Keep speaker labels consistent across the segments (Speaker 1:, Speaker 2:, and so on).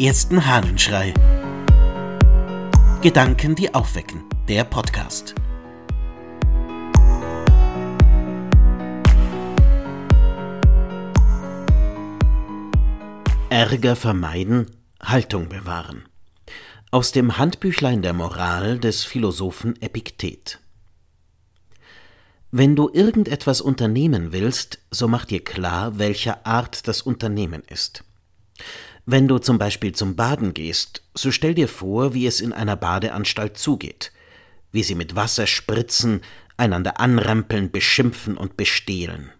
Speaker 1: ersten Hahnenschrei. Gedanken, die aufwecken. Der Podcast. Ärger vermeiden, Haltung bewahren. Aus dem Handbüchlein der Moral des Philosophen Epiktet. Wenn du irgendetwas unternehmen willst, so mach dir klar, welcher Art das Unternehmen ist. Wenn du zum Beispiel zum Baden gehst, so stell dir vor, wie es in einer Badeanstalt zugeht, wie sie mit Wasser spritzen, einander anrempeln, beschimpfen und bestehlen.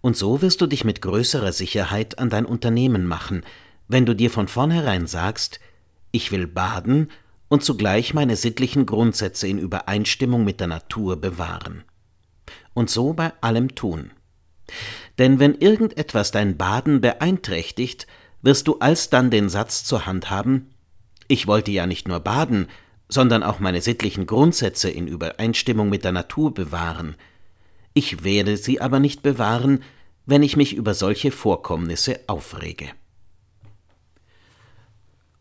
Speaker 1: Und so wirst du dich mit größerer Sicherheit an dein Unternehmen machen, wenn du dir von vornherein sagst, ich will baden und zugleich meine sittlichen Grundsätze in Übereinstimmung mit der Natur bewahren und so bei allem tun. Denn wenn irgendetwas dein Baden beeinträchtigt, wirst du alsdann den Satz zur Hand haben Ich wollte ja nicht nur baden, sondern auch meine sittlichen Grundsätze in Übereinstimmung mit der Natur bewahren. Ich werde sie aber nicht bewahren, wenn ich mich über solche Vorkommnisse aufrege.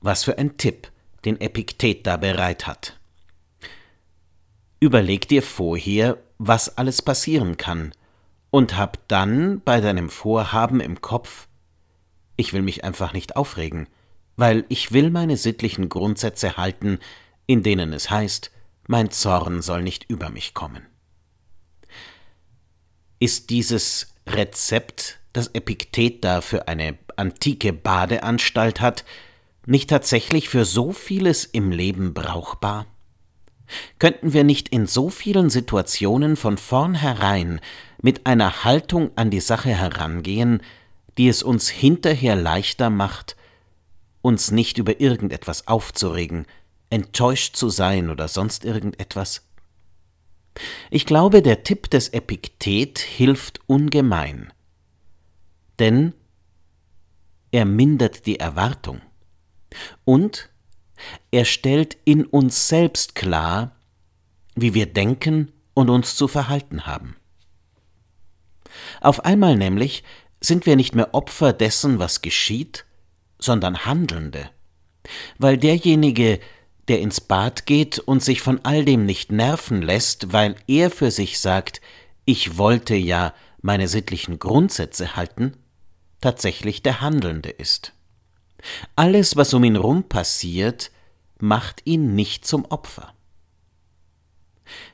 Speaker 1: Was für ein Tipp, den Epiktet da bereit hat. Überleg dir vorher, was alles passieren kann, und hab dann bei deinem Vorhaben im Kopf, ich will mich einfach nicht aufregen, weil ich will meine sittlichen Grundsätze halten, in denen es heißt, mein Zorn soll nicht über mich kommen. Ist dieses Rezept, das Epiktet da für eine antike Badeanstalt hat, nicht tatsächlich für so vieles im Leben brauchbar? Könnten wir nicht in so vielen Situationen von vornherein mit einer Haltung an die Sache herangehen, die es uns hinterher leichter macht, uns nicht über irgendetwas aufzuregen, enttäuscht zu sein oder sonst irgendetwas? Ich glaube, der Tipp des Epiktet hilft ungemein, denn er mindert die Erwartung und er stellt in uns selbst klar, wie wir denken und uns zu verhalten haben. Auf einmal nämlich sind wir nicht mehr Opfer dessen, was geschieht, sondern Handelnde, weil derjenige, der ins Bad geht und sich von all dem nicht nerven lässt, weil er für sich sagt, ich wollte ja meine sittlichen Grundsätze halten, tatsächlich der Handelnde ist. Alles, was um ihn rum passiert, macht ihn nicht zum Opfer.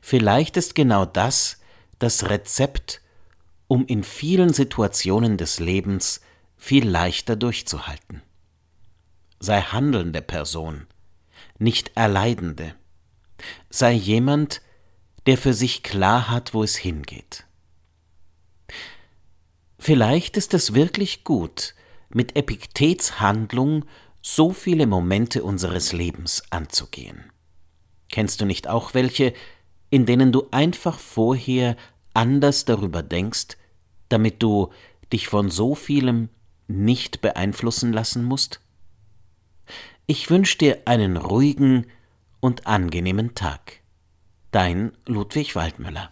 Speaker 1: Vielleicht ist genau das das Rezept, um in vielen Situationen des Lebens viel leichter durchzuhalten. Sei handelnde Person, nicht erleidende. Sei jemand, der für sich klar hat, wo es hingeht. Vielleicht ist es wirklich gut, mit Epiktets Handlung so viele Momente unseres Lebens anzugehen. Kennst du nicht auch welche, in denen du einfach vorher anders darüber denkst, damit du dich von so vielem nicht beeinflussen lassen musst? Ich wünsche dir einen ruhigen und angenehmen Tag. Dein Ludwig Waldmüller